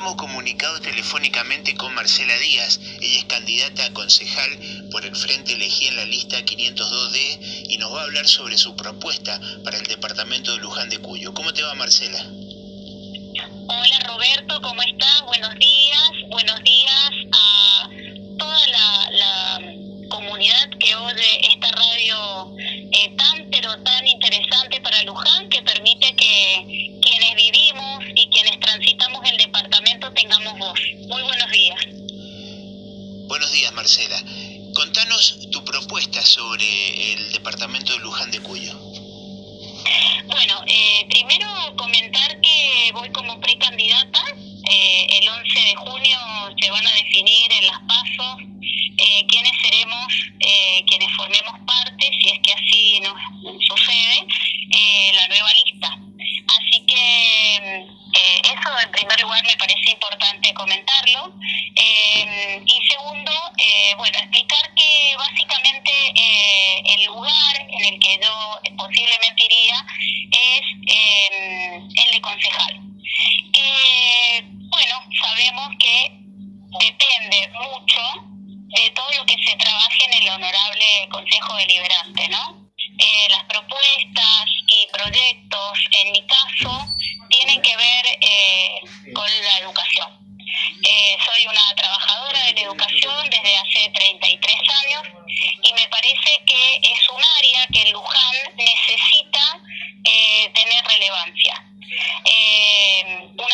Estamos comunicados telefónicamente con Marcela Díaz. Ella es candidata a concejal por el Frente Elegí en la lista 502D y nos va a hablar sobre su propuesta para el departamento de Luján de Cuyo. ¿Cómo te va, Marcela? Hola, Roberto, ¿cómo estás? Buenos días. Buenos días a toda la, comunidad que oye esta radio eh, tan, pero tan interesante para Luján, sobre el departamento de Luján de Cuyo. Bueno, eh, primero comentar que voy como precandidata. Eh, el 11 de junio se van a definir en las pasos eh, quiénes seremos, quienes formemos parte, si es que así nos sucede, la nueva lista. Así que eso en primer lugar me parece importante comentarlo. y segundo, bueno, explicar sabemos que depende mucho de todo lo que se trabaje en el honorable Consejo Deliberante, ¿no? Eh, las propuestas y proyectos, en mi caso, tienen que ver eh, con la educación. Eh, soy una trabajadora de la educación desde hace 33 años y me parece que es un área que Luján necesita tener relevancia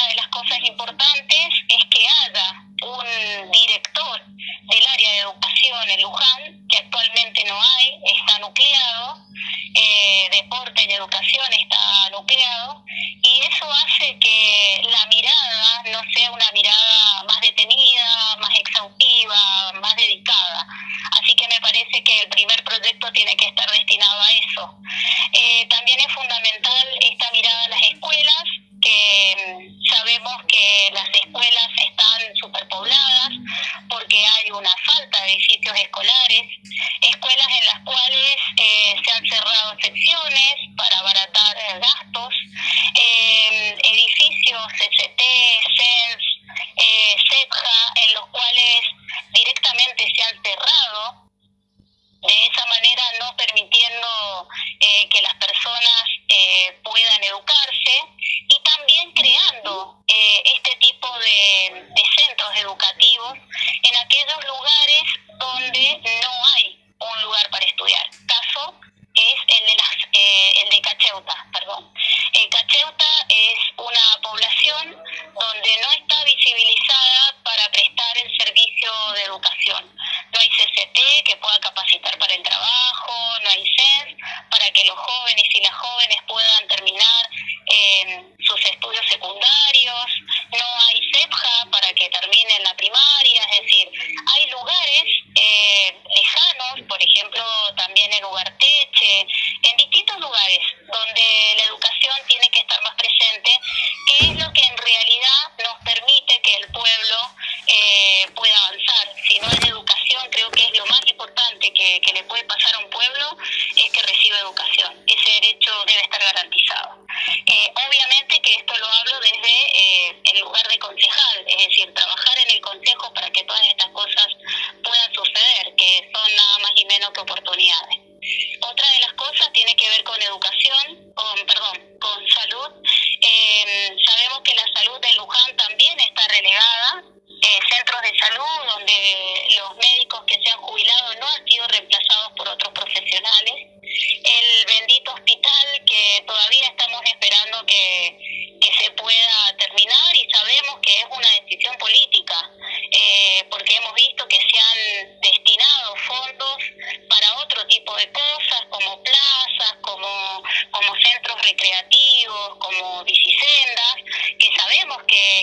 de las cosas importantes es que haya un director del área de en Luján, que actualmente no hay, está nucleado, eh, deporte y educación está nucleado, y eso hace que la mirada no sea una mirada más detenida, más exhaustiva, más dedicada. Así que me parece que el primer proyecto tiene que estar destinado a eso. Eh, secciones no está educación. Ese derecho debe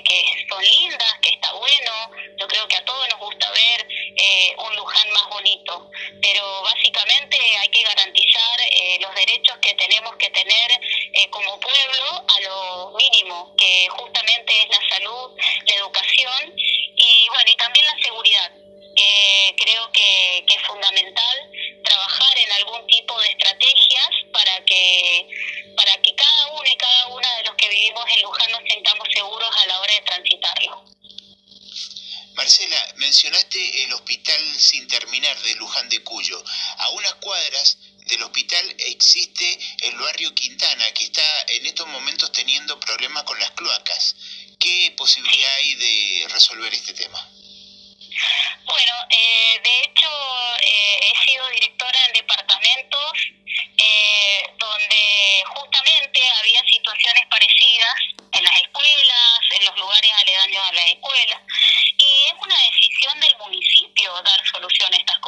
que, son lindas, que está bueno, yo creo que a todos nos gusta ver eh, un Luján más bonito, pero básicamente hay que garantizar eh, los derechos que tenemos que tener eh, como pueblo a lo mínimo, que justamente es la salud, la educación y bueno, y también la seguridad que creo que, que, es fundamental trabajar en algún tipo de estrategias para que sin terminar de Luján de Cuyo. A unas cuadras del hospital existe el barrio Quintana, que está en estos momentos teniendo problemas con las cloacas. ¿Qué posibilidad hay de resolver este tema? Bueno, eh, de hecho eh, he sido directora en departamentos eh, donde justamente había situaciones parecidas en las escuelas, en los lugares aledaños a la escuela, y es una decisión del municipio dar solución a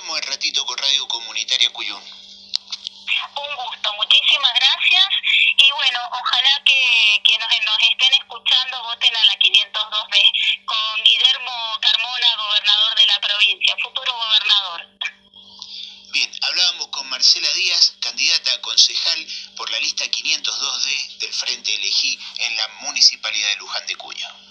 agradecemos el ratito con Radio Comunitaria Cuyún. Un gusto, muchísimas gracias y bueno, ojalá que, que nos, nos estén escuchando, voten a la 502B con Guillermo Carmona, gobernador de la provincia, futuro gobernador. Bien, hablábamos con Marcela Díaz, candidata a concejal por la lista 502D del Frente Elegí en la Municipalidad de Luján de Cuyo.